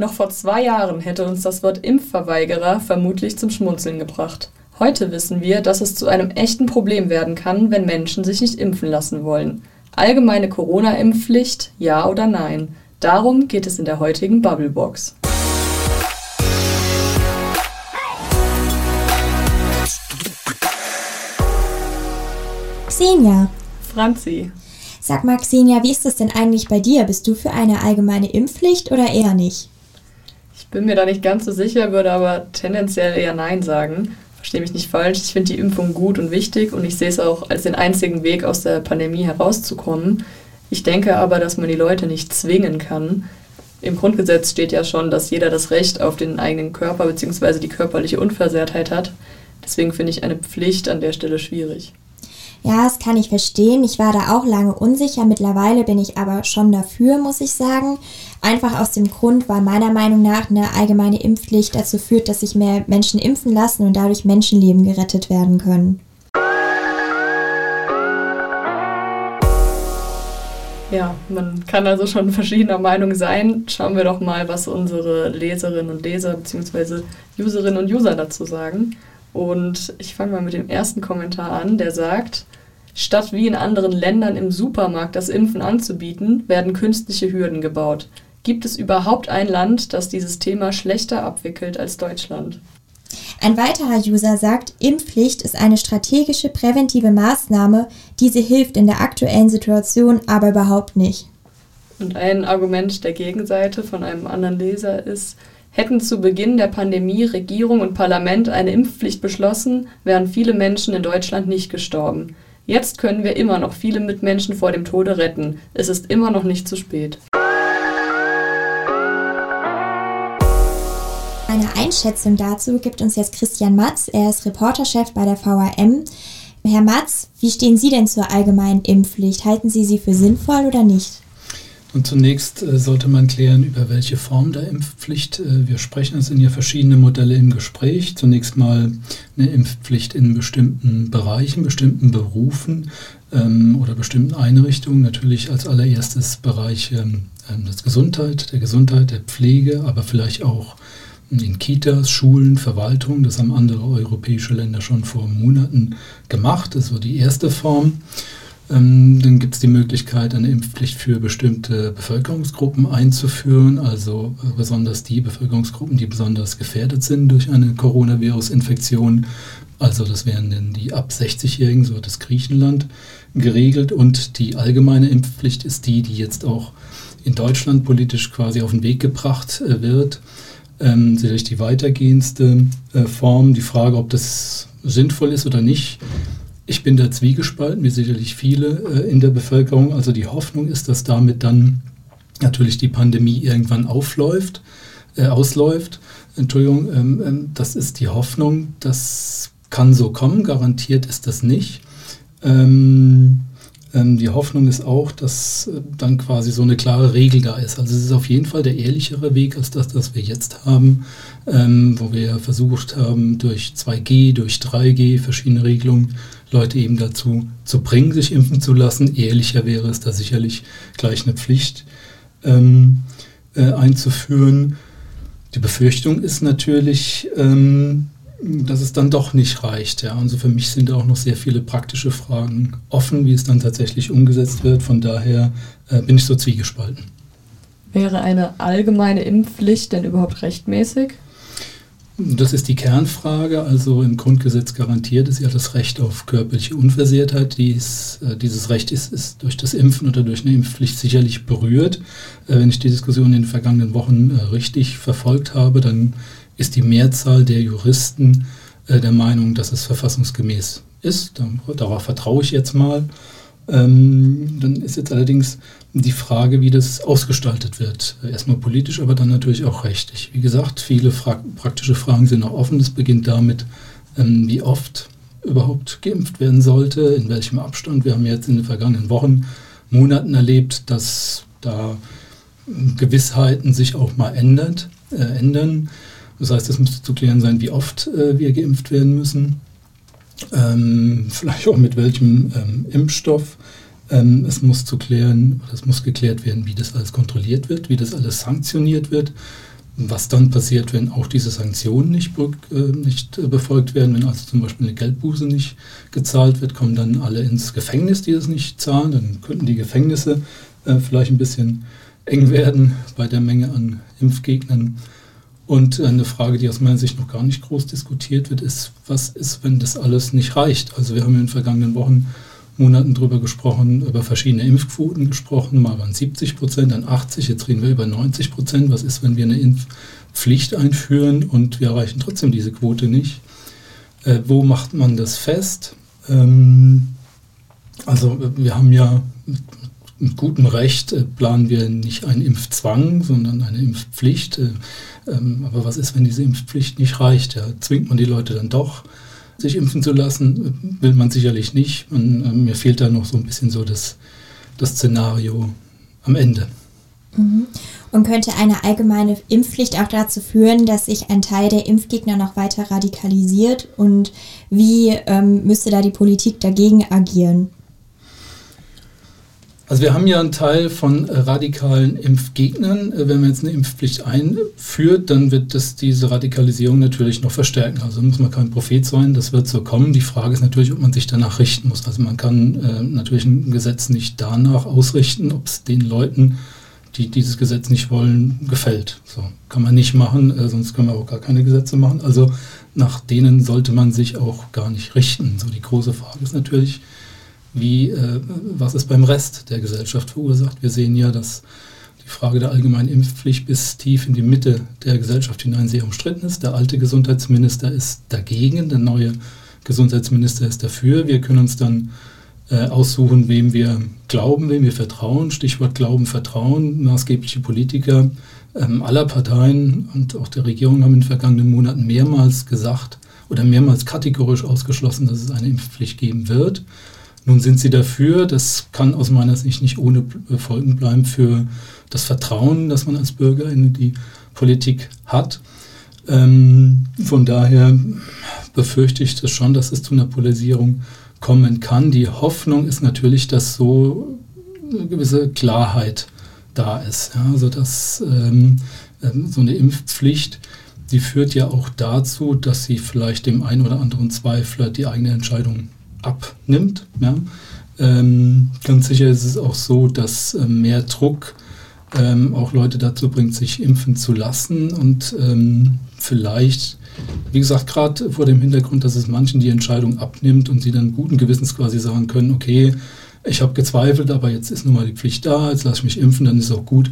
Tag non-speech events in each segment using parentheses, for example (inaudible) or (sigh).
Noch vor zwei Jahren hätte uns das Wort Impfverweigerer vermutlich zum Schmunzeln gebracht. Heute wissen wir, dass es zu einem echten Problem werden kann, wenn Menschen sich nicht impfen lassen wollen. Allgemeine Corona-Impfpflicht, ja oder nein? Darum geht es in der heutigen Bubblebox. Xenia. Franzi. Sag mal, Xenia, wie ist das denn eigentlich bei dir? Bist du für eine allgemeine Impfpflicht oder eher nicht? Bin mir da nicht ganz so sicher, würde aber tendenziell eher Nein sagen. Verstehe mich nicht falsch. Ich finde die Impfung gut und wichtig und ich sehe es auch als den einzigen Weg, aus der Pandemie herauszukommen. Ich denke aber, dass man die Leute nicht zwingen kann. Im Grundgesetz steht ja schon, dass jeder das Recht auf den eigenen Körper bzw. die körperliche Unversehrtheit hat. Deswegen finde ich eine Pflicht an der Stelle schwierig. Ja, das kann ich verstehen. Ich war da auch lange unsicher. Mittlerweile bin ich aber schon dafür, muss ich sagen. Einfach aus dem Grund, weil meiner Meinung nach eine allgemeine Impfpflicht dazu führt, dass sich mehr Menschen impfen lassen und dadurch Menschenleben gerettet werden können. Ja, man kann also schon verschiedener Meinung sein. Schauen wir doch mal, was unsere Leserinnen und Leser bzw. Userinnen und User dazu sagen. Und ich fange mal mit dem ersten Kommentar an, der sagt, statt wie in anderen Ländern im Supermarkt das Impfen anzubieten, werden künstliche Hürden gebaut. Gibt es überhaupt ein Land, das dieses Thema schlechter abwickelt als Deutschland? Ein weiterer User sagt, Impfpflicht ist eine strategische präventive Maßnahme, diese hilft in der aktuellen Situation aber überhaupt nicht. Und ein Argument der Gegenseite von einem anderen Leser ist, Hätten zu Beginn der Pandemie Regierung und Parlament eine Impfpflicht beschlossen, wären viele Menschen in Deutschland nicht gestorben. Jetzt können wir immer noch viele Mitmenschen vor dem Tode retten. Es ist immer noch nicht zu spät. Eine Einschätzung dazu gibt uns jetzt Christian Matz. Er ist Reporterchef bei der VRM. Herr Matz, wie stehen Sie denn zur allgemeinen Impfpflicht? Halten Sie sie für sinnvoll oder nicht? Und zunächst äh, sollte man klären, über welche Form der Impfpflicht äh, wir sprechen. Es sind ja verschiedene Modelle im Gespräch. Zunächst mal eine Impfpflicht in bestimmten Bereichen, bestimmten Berufen ähm, oder bestimmten Einrichtungen. Natürlich als allererstes Bereiche ähm, der Gesundheit, der Gesundheit, der Pflege, aber vielleicht auch in Kitas, Schulen, Verwaltung. Das haben andere europäische Länder schon vor Monaten gemacht. Das war die erste Form. Ähm, dann gibt es die Möglichkeit, eine Impfpflicht für bestimmte Bevölkerungsgruppen einzuführen, also äh, besonders die Bevölkerungsgruppen, die besonders gefährdet sind durch eine Coronavirus-Infektion. Also das wären dann die ab 60-Jährigen, so hat es Griechenland geregelt. Und die allgemeine Impfpflicht ist die, die jetzt auch in Deutschland politisch quasi auf den Weg gebracht äh, wird. Ähm, sicherlich die weitergehendste äh, Form. Die Frage, ob das sinnvoll ist oder nicht, ich bin da zwiegespalten, wie sicherlich viele äh, in der Bevölkerung. Also die Hoffnung ist, dass damit dann natürlich die Pandemie irgendwann aufläuft, äh, ausläuft. Entschuldigung, ähm, ähm, das ist die Hoffnung. Das kann so kommen, garantiert ist das nicht. Ähm, ähm, die Hoffnung ist auch, dass äh, dann quasi so eine klare Regel da ist. Also es ist auf jeden Fall der ehrlichere Weg als das, was wir jetzt haben, ähm, wo wir versucht haben, durch 2G, durch 3G, verschiedene Regelungen, Leute eben dazu zu bringen, sich impfen zu lassen. Ehrlicher wäre es da sicherlich gleich eine Pflicht ähm, äh, einzuführen. Die Befürchtung ist natürlich, ähm, dass es dann doch nicht reicht. Ja. Also für mich sind da auch noch sehr viele praktische Fragen offen, wie es dann tatsächlich umgesetzt wird. Von daher äh, bin ich so zwiegespalten. Wäre eine allgemeine Impfpflicht denn überhaupt rechtmäßig? Das ist die Kernfrage. Also im Grundgesetz garantiert ist ja das Recht auf körperliche Unversehrtheit. Dies, äh, dieses Recht ist, ist, durch das Impfen oder durch eine Impfpflicht sicherlich berührt. Äh, wenn ich die Diskussion in den vergangenen Wochen äh, richtig verfolgt habe, dann ist die Mehrzahl der Juristen der Meinung, dass es verfassungsgemäß ist. Darauf vertraue ich jetzt mal. Ähm, dann ist jetzt allerdings die Frage, wie das ausgestaltet wird. Erstmal politisch, aber dann natürlich auch rechtlich. Wie gesagt, viele fra praktische Fragen sind noch offen. Es beginnt damit, ähm, wie oft überhaupt geimpft werden sollte, in welchem Abstand. Wir haben jetzt in den vergangenen Wochen, Monaten erlebt, dass da Gewissheiten sich auch mal ändert, äh, ändern. Das heißt, es müsste zu klären sein, wie oft äh, wir geimpft werden müssen, ähm, vielleicht auch mit welchem ähm, Impfstoff. Ähm, es muss zu klären, es muss geklärt werden, wie das alles kontrolliert wird, wie das alles sanktioniert wird. Was dann passiert, wenn auch diese Sanktionen nicht, äh, nicht äh, befolgt werden, wenn also zum Beispiel eine Geldbuße nicht gezahlt wird, kommen dann alle ins Gefängnis, die das nicht zahlen. Dann könnten die Gefängnisse äh, vielleicht ein bisschen eng werden bei der Menge an Impfgegnern. Und eine Frage, die aus meiner Sicht noch gar nicht groß diskutiert wird, ist, was ist, wenn das alles nicht reicht? Also wir haben in den vergangenen Wochen, Monaten darüber gesprochen, über verschiedene Impfquoten gesprochen. Mal waren 70 Prozent, dann 80, jetzt reden wir über 90 Prozent. Was ist, wenn wir eine Impfpflicht einführen und wir erreichen trotzdem diese Quote nicht? Äh, wo macht man das fest? Ähm, also wir haben ja mit gutem Recht äh, planen wir nicht einen Impfzwang, sondern eine Impfpflicht. Äh, ähm, aber was ist, wenn diese Impfpflicht nicht reicht? Ja, zwingt man die Leute dann doch, sich impfen zu lassen? Will man sicherlich nicht. Man, äh, mir fehlt da noch so ein bisschen so das, das Szenario am Ende. Mhm. Und könnte eine allgemeine Impfpflicht auch dazu führen, dass sich ein Teil der Impfgegner noch weiter radikalisiert? Und wie ähm, müsste da die Politik dagegen agieren? Also wir haben ja einen Teil von äh, radikalen Impfgegnern. Äh, wenn man jetzt eine Impfpflicht einführt, dann wird das diese Radikalisierung natürlich noch verstärken. Also muss man kein Prophet sein, das wird so kommen. Die Frage ist natürlich, ob man sich danach richten muss. Also man kann äh, natürlich ein Gesetz nicht danach ausrichten, ob es den Leuten, die dieses Gesetz nicht wollen, gefällt. So kann man nicht machen, äh, sonst können wir auch gar keine Gesetze machen. Also nach denen sollte man sich auch gar nicht richten. So die große Frage ist natürlich, wie, äh, was es beim Rest der Gesellschaft verursacht. Wir sehen ja, dass die Frage der allgemeinen Impfpflicht bis tief in die Mitte der Gesellschaft hinein sehr umstritten ist. Der alte Gesundheitsminister ist dagegen, der neue Gesundheitsminister ist dafür. Wir können uns dann äh, aussuchen, wem wir glauben, wem wir vertrauen. Stichwort Glauben, Vertrauen. Maßgebliche Politiker ähm, aller Parteien und auch der Regierung haben in den vergangenen Monaten mehrmals gesagt oder mehrmals kategorisch ausgeschlossen, dass es eine Impfpflicht geben wird. Nun sind sie dafür, das kann aus meiner Sicht nicht ohne Folgen bleiben für das Vertrauen, das man als Bürger in die Politik hat. Ähm, von daher befürchte ich das schon, dass es zu einer Polarisierung kommen kann. Die Hoffnung ist natürlich, dass so eine gewisse Klarheit da ist. Ja? Also dass ähm, ähm so eine Impfpflicht, die führt ja auch dazu, dass sie vielleicht dem einen oder anderen Zweifler die eigene Entscheidung abnimmt. Ja. Ähm, ganz sicher ist es auch so, dass äh, mehr Druck ähm, auch Leute dazu bringt, sich impfen zu lassen und ähm, vielleicht, wie gesagt, gerade vor dem Hintergrund, dass es manchen die Entscheidung abnimmt und sie dann guten Gewissens quasi sagen können, okay, ich habe gezweifelt, aber jetzt ist nun mal die Pflicht da, jetzt lasse ich mich impfen, dann ist auch gut,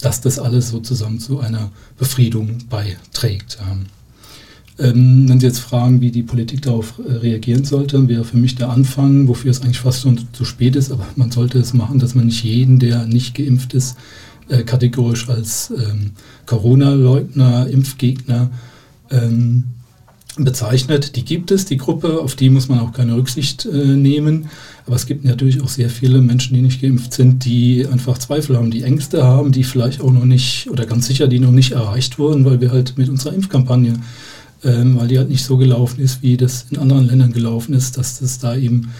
dass das alles sozusagen zu einer Befriedung beiträgt. Ähm, ähm, wenn Sie jetzt fragen, wie die Politik darauf äh, reagieren sollte, wäre für mich der Anfang, wofür es eigentlich fast schon zu spät ist, aber man sollte es machen, dass man nicht jeden, der nicht geimpft ist, äh, kategorisch als ähm, Corona-Leugner, Impfgegner ähm, bezeichnet. Die gibt es, die Gruppe, auf die muss man auch keine Rücksicht äh, nehmen. Aber es gibt natürlich auch sehr viele Menschen, die nicht geimpft sind, die einfach Zweifel haben, die Ängste haben, die vielleicht auch noch nicht, oder ganz sicher, die noch nicht erreicht wurden, weil wir halt mit unserer Impfkampagne ähm, weil die halt nicht so gelaufen ist, wie das in anderen Ländern gelaufen ist, dass es da eben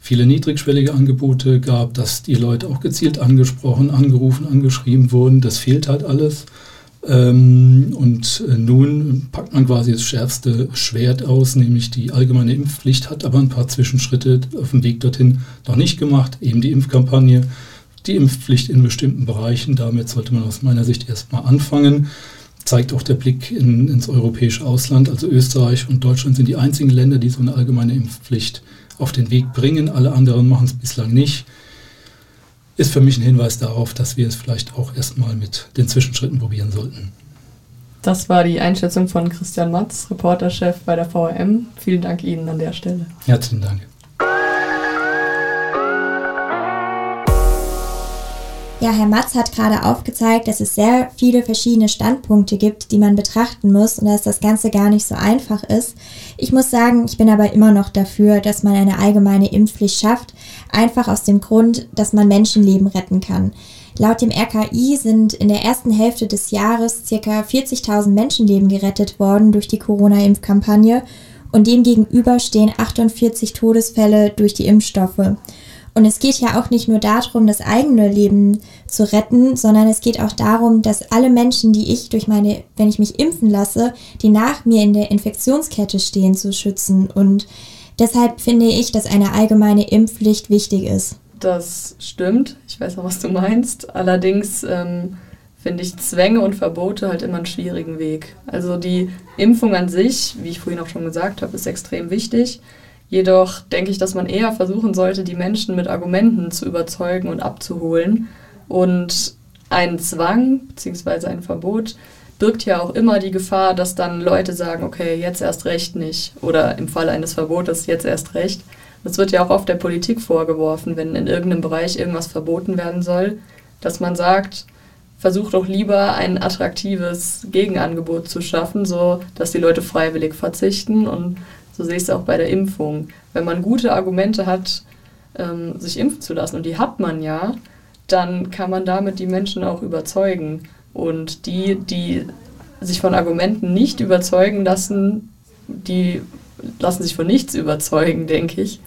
viele niedrigschwellige Angebote gab, dass die Leute auch gezielt angesprochen, angerufen, angeschrieben wurden. Das fehlt halt alles. Ähm, und äh, nun packt man quasi das schärfste Schwert aus, nämlich die allgemeine Impfpflicht, hat aber ein paar Zwischenschritte auf dem Weg dorthin noch nicht gemacht, eben die Impfkampagne, die Impfpflicht in bestimmten Bereichen. Damit sollte man aus meiner Sicht erstmal anfangen zeigt auch der Blick in, ins europäische Ausland. Also Österreich und Deutschland sind die einzigen Länder, die so eine allgemeine Impfpflicht auf den Weg bringen. Alle anderen machen es bislang nicht. Ist für mich ein Hinweis darauf, dass wir es vielleicht auch erstmal mit den Zwischenschritten probieren sollten. Das war die Einschätzung von Christian Matz, Reporterchef bei der VRM. Vielen Dank Ihnen an der Stelle. Herzlichen Dank. Ja, Herr Matz hat gerade aufgezeigt, dass es sehr viele verschiedene Standpunkte gibt, die man betrachten muss und dass das Ganze gar nicht so einfach ist. Ich muss sagen, ich bin aber immer noch dafür, dass man eine allgemeine Impfpflicht schafft, einfach aus dem Grund, dass man Menschenleben retten kann. Laut dem RKI sind in der ersten Hälfte des Jahres ca. 40.000 Menschenleben gerettet worden durch die Corona-Impfkampagne und demgegenüber stehen 48 Todesfälle durch die Impfstoffe. Und es geht ja auch nicht nur darum, das eigene Leben zu retten, sondern es geht auch darum, dass alle Menschen, die ich durch meine, wenn ich mich impfen lasse, die nach mir in der Infektionskette stehen, zu schützen. Und deshalb finde ich, dass eine allgemeine Impfpflicht wichtig ist. Das stimmt. Ich weiß auch, was du meinst. Allerdings ähm, finde ich Zwänge und Verbote halt immer einen schwierigen Weg. Also die Impfung an sich, wie ich vorhin auch schon gesagt habe, ist extrem wichtig. Jedoch denke ich, dass man eher versuchen sollte, die Menschen mit Argumenten zu überzeugen und abzuholen. Und ein Zwang bzw. ein Verbot birgt ja auch immer die Gefahr, dass dann Leute sagen, okay, jetzt erst recht nicht. Oder im Fall eines Verbotes jetzt erst recht. Das wird ja auch oft der Politik vorgeworfen, wenn in irgendeinem Bereich irgendwas verboten werden soll, dass man sagt, versucht doch lieber ein attraktives Gegenangebot zu schaffen, so dass die Leute freiwillig verzichten und so sehe ich es auch bei der Impfung. Wenn man gute Argumente hat, ähm, sich impfen zu lassen, und die hat man ja, dann kann man damit die Menschen auch überzeugen. Und die, die sich von Argumenten nicht überzeugen lassen, die lassen sich von nichts überzeugen, denke ich.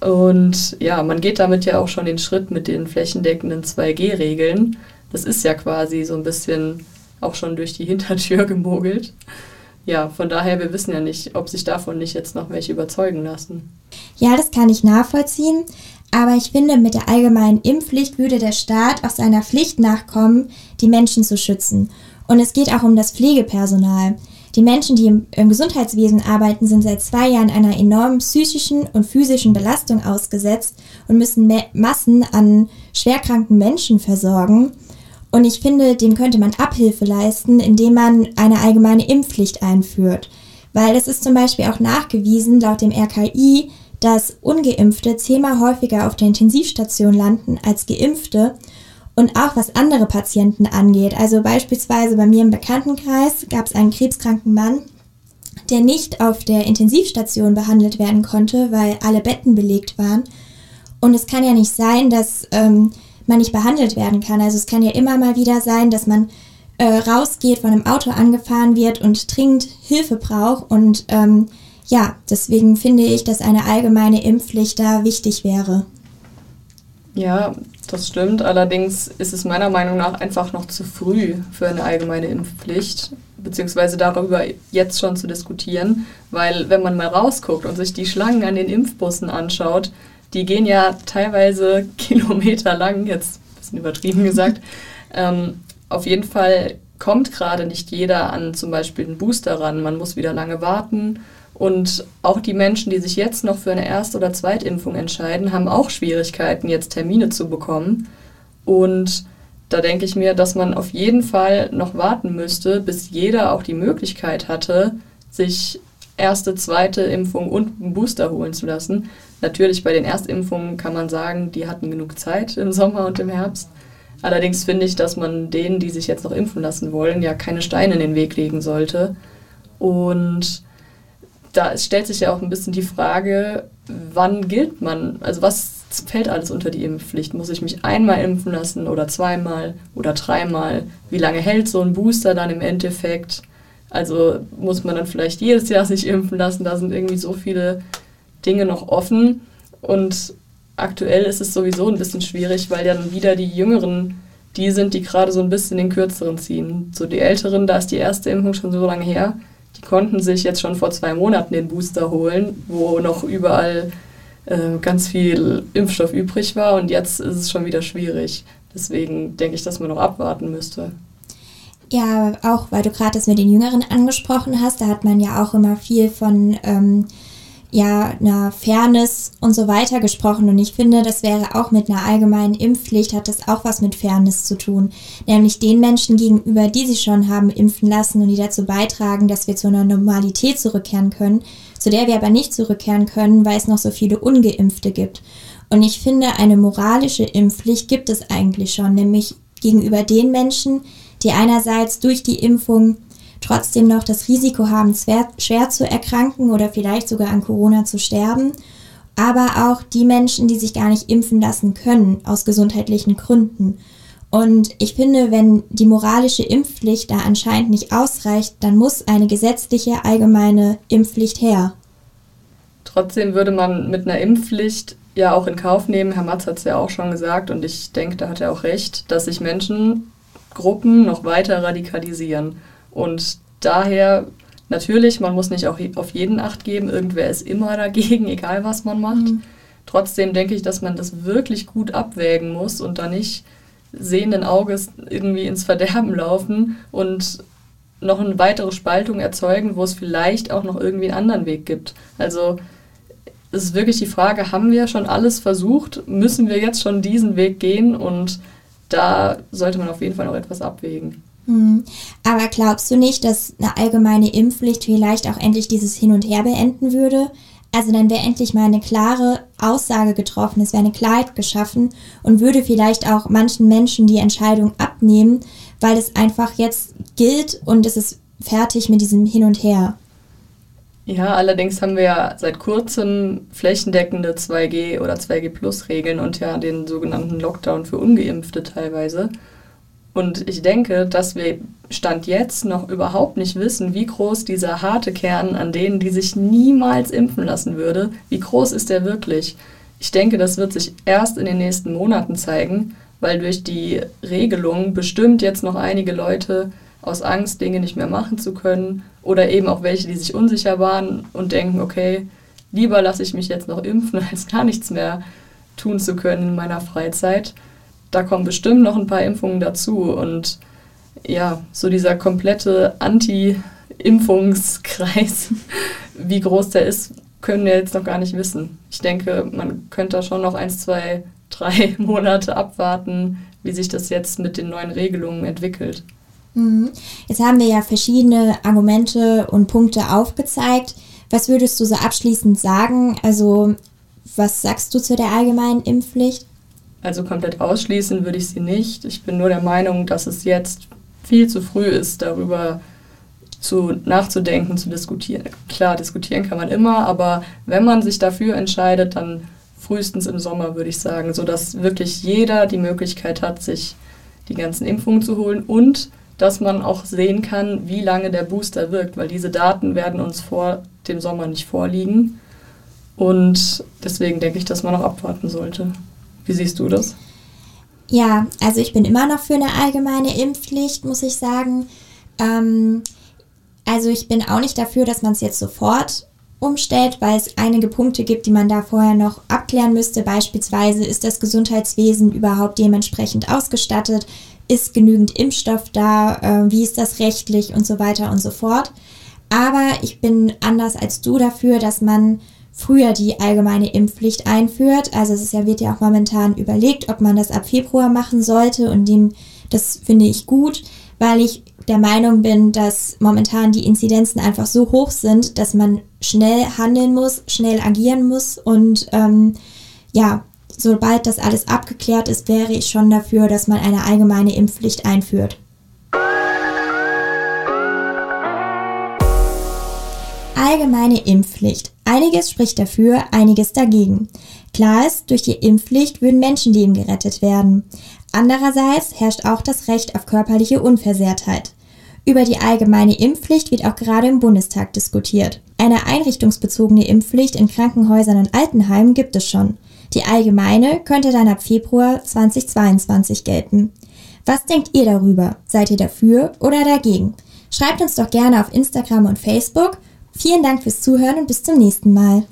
Und ja, man geht damit ja auch schon den Schritt mit den flächendeckenden 2G-Regeln. Das ist ja quasi so ein bisschen auch schon durch die Hintertür (laughs) gemogelt ja, von daher, wir wissen ja nicht, ob sich davon nicht jetzt noch welche überzeugen lassen. Ja, das kann ich nachvollziehen. Aber ich finde, mit der allgemeinen Impfpflicht würde der Staat auch seiner Pflicht nachkommen, die Menschen zu schützen. Und es geht auch um das Pflegepersonal. Die Menschen, die im, im, Gesundheitswesen arbeiten, sind seit zwei Jahren einer enormen psychischen und physischen Belastung ausgesetzt und müssen Massen an schwerkranken Menschen versorgen. Und ich finde, dem könnte man Abhilfe leisten, indem man eine allgemeine Impfpflicht einführt. Weil es ist zum Beispiel auch nachgewiesen, laut dem RKI, dass ungeimpfte zehnmal häufiger auf der Intensivstation landen als geimpfte. Und auch was andere Patienten angeht. Also beispielsweise bei mir im Bekanntenkreis gab es einen krebskranken Mann, der nicht auf der Intensivstation behandelt werden konnte, weil alle Betten belegt waren. Und es kann ja nicht sein, dass ähm, man nicht behandelt werden kann. Also es kann ja immer mal wieder sein, dass man äh, rausgeht, von einem Auto angefahren wird und dringend Hilfe braucht. Und ähm, ja, deswegen finde ich, dass eine allgemeine Impfpflicht da wichtig wäre. Ja, das stimmt. Allerdings ist es meiner Meinung nach einfach noch zu früh für eine allgemeine Impfpflicht, beziehungsweise darüber jetzt schon zu diskutieren, weil wenn man mal rausguckt und sich die Schlangen an den Impfbussen anschaut, die gehen ja teilweise (laughs) Kilometer lang, jetzt ein bisschen übertrieben gesagt. (laughs) Ähm, auf jeden Fall kommt gerade nicht jeder an zum Beispiel einen Booster ran. Man muss wieder lange warten. Und auch die Menschen, die sich jetzt noch für eine Erst- oder Zweitimpfung entscheiden, haben auch Schwierigkeiten, jetzt Termine zu bekommen. Und da denke ich mir, dass man auf jeden Fall noch warten müsste, bis jeder auch die Möglichkeit hatte, sich erste, zweite Impfung und einen Booster holen zu lassen. Natürlich bei den Erstimpfungen kann man sagen, die hatten genug Zeit im Sommer und im Herbst. Allerdings finde ich, dass man denen, die sich jetzt noch impfen lassen wollen, ja keine Steine in den Weg legen sollte. Und da stellt sich ja auch ein bisschen die Frage, wann gilt man? Also was fällt alles unter die Impfpflicht? Muss ich mich einmal impfen lassen oder zweimal oder dreimal? Wie lange hält so ein Booster dann im Endeffekt? Also muss man dann vielleicht jedes Jahr sich impfen lassen. Da sind irgendwie so viele Dinge noch offen. Und aktuell ist es sowieso ein bisschen schwierig, weil dann wieder die Jüngeren die sind, die gerade so ein bisschen den Kürzeren ziehen. So die Älteren, da ist die erste Impfung schon so lange her, die konnten sich jetzt schon vor zwei Monaten den Booster holen, wo noch überall äh, ganz viel Impfstoff übrig war und jetzt ist es schon wieder schwierig. Deswegen denke ich, dass man noch abwarten müsste. Ja, auch weil du gerade das mit den Jüngeren angesprochen hast, da hat man ja auch immer viel von ähm, ja, einer Fairness und so weiter gesprochen. Und ich finde, das wäre auch mit einer allgemeinen Impfpflicht, hat das auch was mit Fairness zu tun. Nämlich den Menschen gegenüber, die sich schon haben impfen lassen und die dazu beitragen, dass wir zu einer Normalität zurückkehren können, zu der wir aber nicht zurückkehren können, weil es noch so viele Ungeimpfte gibt. Und ich finde, eine moralische Impfpflicht gibt es eigentlich schon, nämlich gegenüber den Menschen, die einerseits durch die Impfung trotzdem noch das Risiko haben, schwer, zu erkranken oder vielleicht sogar an Corona zu sterben, aber auch die Menschen, die sich gar nicht impfen lassen können aus gesundheitlichen Gründen. Und ich finde, wenn die moralische Impfpflicht da anscheinend nicht ausreicht, dann muss eine gesetzliche allgemeine Impfpflicht her. Trotzdem würde man mit einer Impfpflicht ja auch in Kauf nehmen, Herr Matz hat es ja auch schon gesagt und ich denke, da hat er auch recht, dass sich Menschengruppen noch weiter radikalisieren. Und daher natürlich, man muss nicht auch auf jeden Acht geben, irgendwer ist immer dagegen, (laughs) egal was man macht. Mhm. Trotzdem denke ich, dass man das wirklich gut abwägen muss und da nicht sehenden Auges irgendwie ins Verderben laufen und noch eine weitere Spaltung erzeugen, wo es vielleicht auch noch irgendwie einen anderen Weg gibt. Also es ist wirklich die Frage, haben wir schon alles versucht? Müssen wir jetzt schon diesen Weg gehen? Und da sollte man auf jeden Fall noch etwas abwägen. Hm. Aber glaubst du nicht, dass eine allgemeine Impfpflicht vielleicht auch endlich dieses Hin und Her beenden würde? Also dann wäre endlich mal eine klare Aussage getroffen, es wäre eine Klarheit geschaffen und würde vielleicht auch manchen Menschen die Entscheidung abnehmen, weil es einfach jetzt gilt und es ist fertig mit diesem Hin und Her. Ja, allerdings haben wir ja seit kurzem flächendeckende 2G oder 2G Plus Regeln und ja den sogenannten Lockdown für ungeimpfte teilweise. Und ich denke, dass wir Stand jetzt noch überhaupt nicht wissen, wie groß dieser harte Kern an denen, die sich niemals impfen lassen würde, wie groß ist der wirklich. Ich denke, das wird sich erst in den nächsten Monaten zeigen, weil durch die Regelung bestimmt jetzt noch einige Leute aus Angst, Dinge nicht mehr machen zu können oder eben auch welche, die sich unsicher waren und denken, okay, lieber lasse ich mich jetzt noch impfen, (laughs) als gar nichts mehr tun zu können in meiner Freizeit. Da kommen bestimmt noch ein paar Impfungen dazu und ja, so dieser komplette Anti-Impfungskreis, (laughs) wie groß der ist, können wir jetzt noch gar nicht wissen. Ich denke, man könnte da schon noch eins, zwei, drei (laughs) Monate abwarten, wie sich das jetzt mit den neuen Regelungen entwickelt. Mhm. Jetzt haben wir ja verschiedene Argumente und Punkte aufgezeigt. Was würdest du so abschließend sagen? Also, was sagst du zu der allgemeinen Impfpflicht? Also komplett ausschließen würde ich sie nicht. Ich bin nur der Meinung, dass es jetzt viel zu früh ist, darüber zu nachzudenken, zu diskutieren. Klar, diskutieren kann man immer, aber wenn man sich dafür entscheidet, dann frühestens im Sommer, würde ich sagen, sodass wirklich jeder die Möglichkeit hat, sich die ganzen Impfungen zu holen und dass man auch sehen kann, wie lange der Booster wirkt, weil diese Daten werden uns vor dem Sommer nicht vorliegen. Und deswegen denke ich, dass man noch abwarten sollte. Wie siehst du das? Ja, also ich bin immer noch für eine allgemeine Impfpflicht, muss ich sagen. Ähm, also ich bin auch nicht dafür, dass man es jetzt sofort umstellt, weil es einige Punkte gibt, die man da vorher noch abklären müsste. Beispielsweise ist das Gesundheitswesen überhaupt dementsprechend ausgestattet? ist genügend Impfstoff da, äh, wie ist das rechtlich und so weiter und so fort. Aber ich bin anders als du dafür, dass man früher die allgemeine Impfpflicht einführt. Also es ist ja, wird ja auch momentan überlegt, ob man das ab Februar machen sollte und dem, das finde ich gut, weil ich der Meinung bin, dass momentan die Inzidenzen einfach so hoch sind, dass man schnell handeln muss, schnell agieren muss und ähm, ja, sobald das alles abgeklärt ist, wäre ich schon dafür, dass man eine allgemeine Impfpflicht einführt. Allgemeine Impfpflicht. Einiges spricht dafür, einiges dagegen. Klar ist, durch die Impfpflicht würden Menschenleben gerettet werden. Andererseits herrscht auch das Recht auf körperliche Unversehrtheit. Über die allgemeine Impfpflicht wird auch gerade im Bundestag diskutiert. Eine einrichtungsbezogene Impfpflicht in Krankenhäusern und Altenheimen gibt es schon. Die allgemeine könnte dann ab Februar 2022 gelten. Was denkt ihr darüber? Seid ihr dafür oder dagegen? Schreibt uns doch gerne auf Instagram und Facebook. Vielen Dank fürs Zuhören und bis zum nächsten Mal.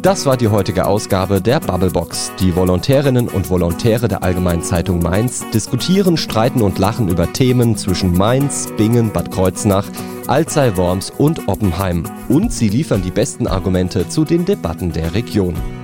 Das war die heutige Ausgabe der Bubblebox. Die Volontärinnen und Volontäre der Allgemeinen Zeitung Mainz diskutieren, streiten und lachen über Themen zwischen Mainz, Bingen, Bad Kreuznach, Alzey, Worms und Oppenheim. Und sie liefern die besten Argumente zu den Debatten der Region.